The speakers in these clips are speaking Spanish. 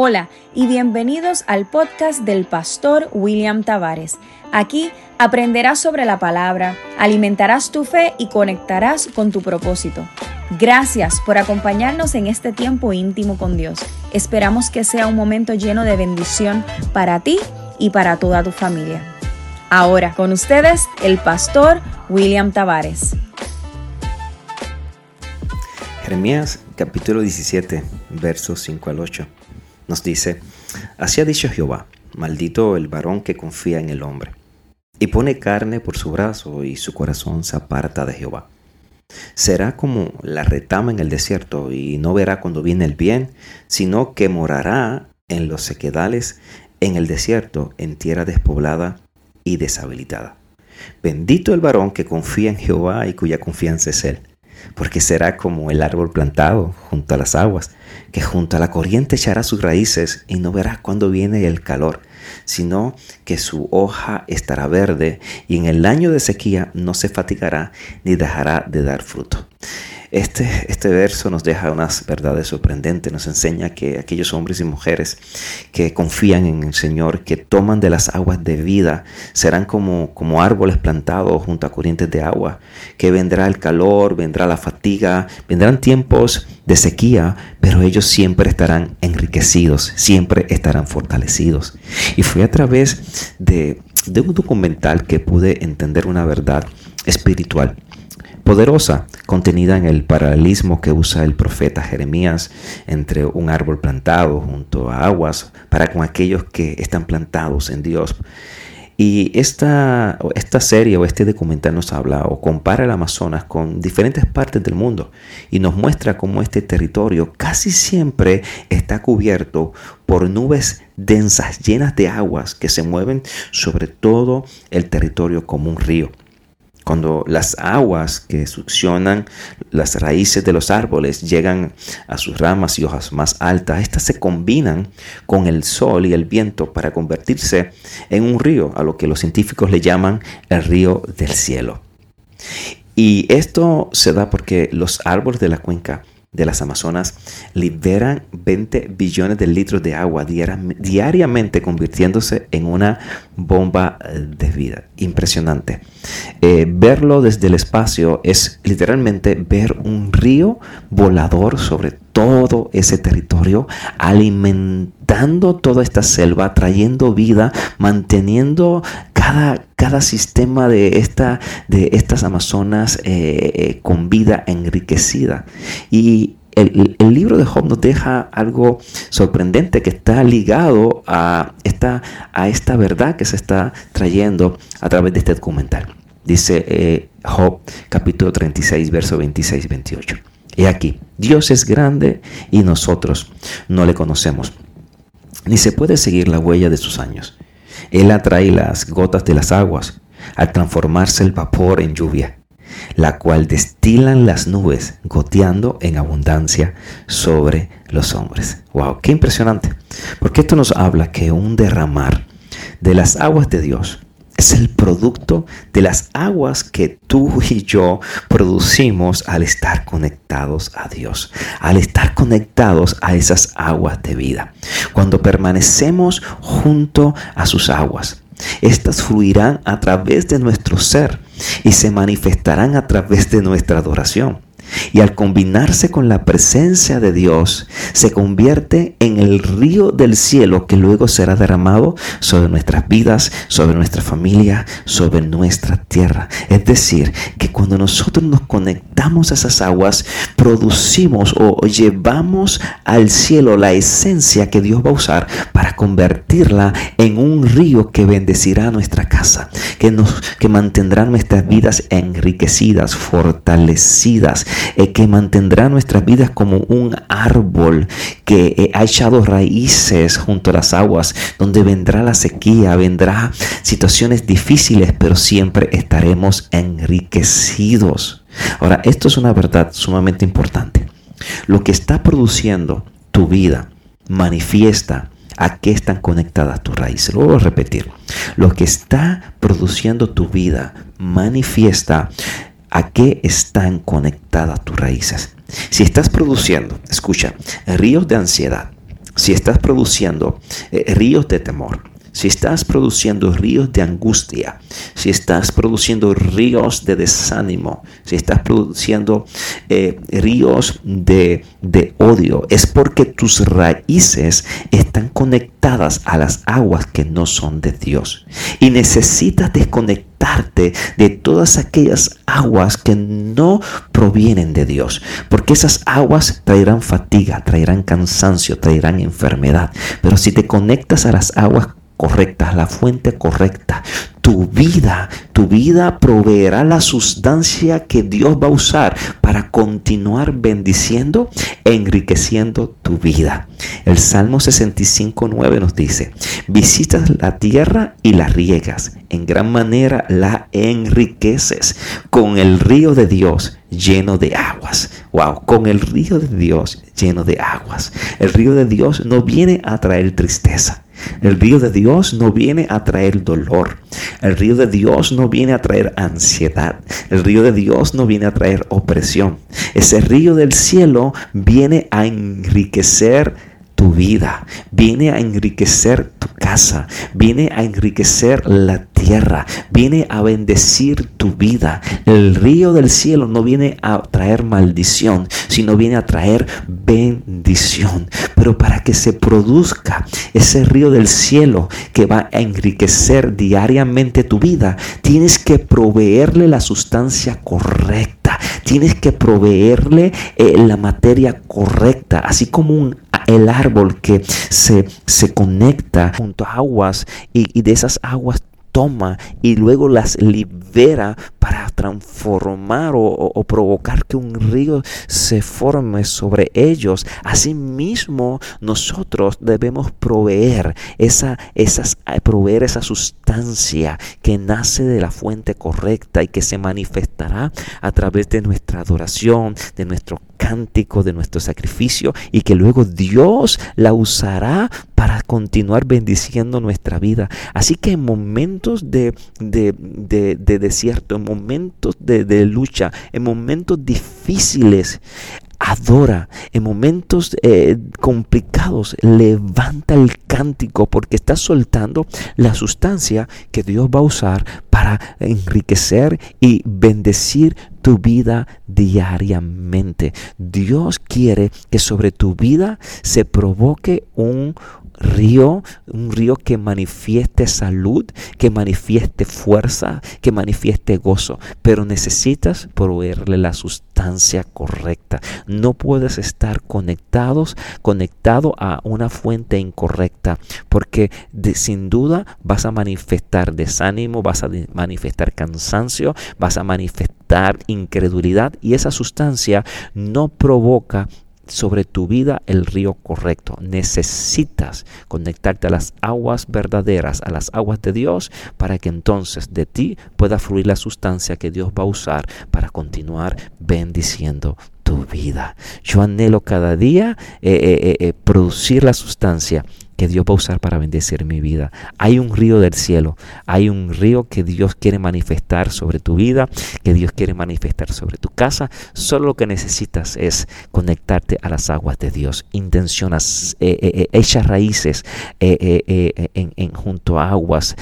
Hola y bienvenidos al podcast del pastor William Tavares. Aquí aprenderás sobre la palabra, alimentarás tu fe y conectarás con tu propósito. Gracias por acompañarnos en este tiempo íntimo con Dios. Esperamos que sea un momento lleno de bendición para ti y para toda tu familia. Ahora con ustedes el pastor William Tavares. Jeremías capítulo 17 versos 5 al 8 nos dice, así ha dicho Jehová, maldito el varón que confía en el hombre, y pone carne por su brazo y su corazón se aparta de Jehová. Será como la retama en el desierto y no verá cuando viene el bien, sino que morará en los sequedales, en el desierto, en tierra despoblada y deshabilitada. Bendito el varón que confía en Jehová y cuya confianza es él porque será como el árbol plantado junto a las aguas, que junto a la corriente echará sus raíces y no verá cuándo viene el calor, sino que su hoja estará verde y en el año de sequía no se fatigará ni dejará de dar fruto. Este, este verso nos deja unas verdades sorprendentes, nos enseña que aquellos hombres y mujeres que confían en el Señor, que toman de las aguas de vida, serán como, como árboles plantados junto a corrientes de agua, que vendrá el calor, vendrá la fatiga, vendrán tiempos de sequía, pero ellos siempre estarán enriquecidos, siempre estarán fortalecidos. Y fue a través de, de un documental que pude entender una verdad espiritual poderosa contenida en el paralelismo que usa el profeta Jeremías entre un árbol plantado junto a aguas para con aquellos que están plantados en Dios. Y esta, esta serie o este documental nos habla o compara el Amazonas con diferentes partes del mundo y nos muestra cómo este territorio casi siempre está cubierto por nubes densas llenas de aguas que se mueven sobre todo el territorio como un río. Cuando las aguas que succionan las raíces de los árboles llegan a sus ramas y hojas más altas, estas se combinan con el sol y el viento para convertirse en un río, a lo que los científicos le llaman el río del cielo. Y esto se da porque los árboles de la cuenca de las Amazonas liberan 20 billones de litros de agua diariamente, convirtiéndose en una bomba eh, de vida. Impresionante. Eh, verlo desde el espacio es literalmente ver un río volador sobre todo ese territorio, alimentando toda esta selva, trayendo vida, manteniendo cada, cada sistema de, esta, de estas Amazonas eh, eh, con vida enriquecida. Y el, libro de Job nos deja algo sorprendente que está ligado a esta, a esta verdad que se está trayendo a través de este documental. Dice eh, Job capítulo 36, verso 26 28. Y aquí, Dios es grande y nosotros no le conocemos, ni se puede seguir la huella de sus años. Él atrae las gotas de las aguas al transformarse el vapor en lluvia, la cual destilan las nubes goteando en abundancia sobre los hombres. ¡Wow! ¡Qué impresionante! Porque esto nos habla que un derramar de las aguas de Dios es el producto de las aguas que tú y yo producimos al estar conectados a Dios, al estar conectados a esas aguas de vida. Cuando permanecemos junto a sus aguas, estas fluirán a través de nuestro ser y se manifestarán a través de nuestra adoración y al combinarse con la presencia de Dios, se convierte en el río del cielo que luego será derramado sobre nuestras vidas, sobre nuestra familia, sobre nuestra tierra. Es decir, que cuando nosotros nos conectamos a esas aguas, producimos o llevamos al cielo la esencia que Dios va a usar para convertirla en un río que bendecirá nuestra casa, que nos que mantendrá nuestras vidas enriquecidas, fortalecidas eh, que mantendrá nuestras vidas como un árbol que eh, ha echado raíces junto a las aguas, donde vendrá la sequía, vendrá situaciones difíciles, pero siempre estaremos enriquecidos. Ahora, esto es una verdad sumamente importante. Lo que está produciendo tu vida manifiesta a qué están conectadas tus raíces. Lo voy a repetir. Lo que está produciendo tu vida manifiesta ¿A qué están conectadas tus raíces? Si estás produciendo, escucha, ríos de ansiedad, si estás produciendo eh, ríos de temor, si estás produciendo ríos de angustia, si estás produciendo ríos de desánimo, si estás produciendo eh, ríos de, de odio, es porque tus raíces están conectadas a las aguas que no son de Dios. Y necesitas de todas aquellas aguas que no provienen de Dios. Porque esas aguas traerán fatiga, traerán cansancio, traerán enfermedad. Pero si te conectas a las aguas correcta, la fuente correcta. Tu vida, tu vida proveerá la sustancia que Dios va a usar para continuar bendiciendo enriqueciendo tu vida. El Salmo 65.9 nos dice, visitas la tierra y la riegas, en gran manera la enriqueces con el río de Dios lleno de aguas. Wow, con el río de Dios lleno de aguas. El río de Dios no viene a traer tristeza. El río de Dios no viene a traer dolor. El río de Dios no viene a traer ansiedad. El río de Dios no viene a traer opresión. Ese río del cielo viene a enriquecer tu vida, viene a enriquecer tu casa, viene a enriquecer la tierra, viene a bendecir tu vida. El río del cielo no viene a traer maldición, sino viene a traer bendición. Pero para que se produzca ese río del cielo que va a enriquecer diariamente tu vida, tienes que proveerle la sustancia correcta, tienes que proveerle eh, la materia correcta, así como un el árbol que se, se conecta junto a aguas y, y de esas aguas toma y luego las libera para transformar o, provocar que un río se forme sobre ellos. Asimismo, nosotros debemos proveer esa, esas, proveer esa sustancia que nace de la fuente correcta y que se manifestará a través de nuestra adoración, de nuestro cántico, de nuestro sacrificio y que luego Dios la usará para continuar bendiciendo nuestra vida. Así que en momentos de, de, de, desierto, en momentos de, de lucha, en momentos difíciles, adora en momentos eh, complicados, levanta el cántico porque está soltando la sustancia que Dios va a usar para enriquecer y bendecir tu vida diariamente. Dios quiere que sobre tu vida se provoque un, río, un río que manifieste salud, que manifieste fuerza, que manifieste gozo, pero necesitas proveerle la sustancia correcta. No puedes estar conectados, conectado a una fuente incorrecta, porque sin duda vas a manifestar desánimo, vas a manifestar cansancio, vas a manifestar incredulidad y esa sustancia no provoca sobre tu vida el río correcto. Necesitas conectarte a las aguas verdaderas, a las aguas de Dios, para que entonces de ti pueda fluir la sustancia que Dios va a usar para continuar bendiciendo tu vida. Yo anhelo cada día eh, eh, eh, producir la sustancia que Dios va a usar para bendecir mi vida. Hay un río del cielo, hay un río que Dios quiere manifestar sobre tu vida, que Dios quiere manifestar sobre tu casa. Solo lo que necesitas es conectarte a las aguas de Dios. Intencionas, eh, eh, eh raíces eh, en, junto a aguas,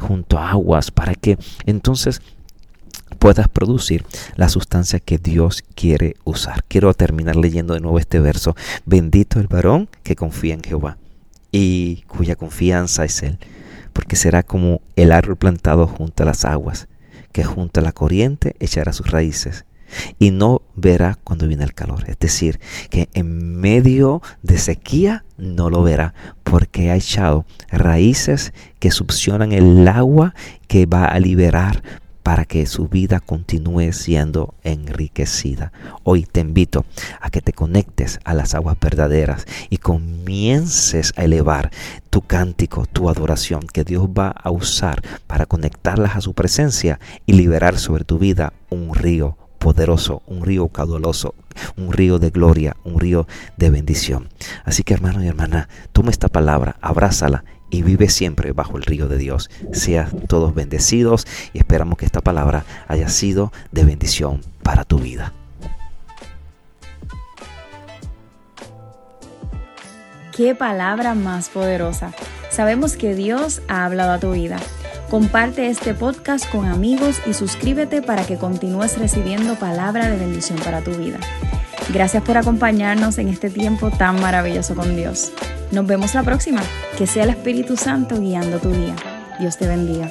junto a aguas, para que entonces puedas producir la sustancia que Dios quiere usar. Quiero terminar leyendo de nuevo este verso. Bendito el varón que confía en Jehová y cuya confianza es Él, porque será como el árbol plantado junto a las aguas, que junto a la corriente echará sus raíces y no verá cuando viene el calor. Es decir, que en medio de sequía no lo verá porque ha echado raíces que succionan el agua que va a liberar para que su vida continúe siendo enriquecida. Hoy te invito a que te conectes a las aguas verdaderas y comiences a elevar tu cántico, tu adoración que Dios va a usar para conectarlas a su presencia y liberar sobre tu vida un río poderoso, un río caudaloso, un río de gloria, un río de bendición. Así que hermano y hermana, toma esta palabra, abrázala y vive siempre bajo el río de Dios. Sean todos bendecidos y esperamos que esta palabra haya sido de bendición para tu vida. qué palabra más poderosa. Sabemos que Dios ha hablado a tu vida. Comparte este podcast con amigos y suscríbete para que continúes recibiendo palabra de bendición para tu vida. Gracias por acompañarnos en este tiempo tan maravilloso con Dios. Nos vemos la próxima. Que sea el Espíritu Santo guiando tu día. Dios te bendiga.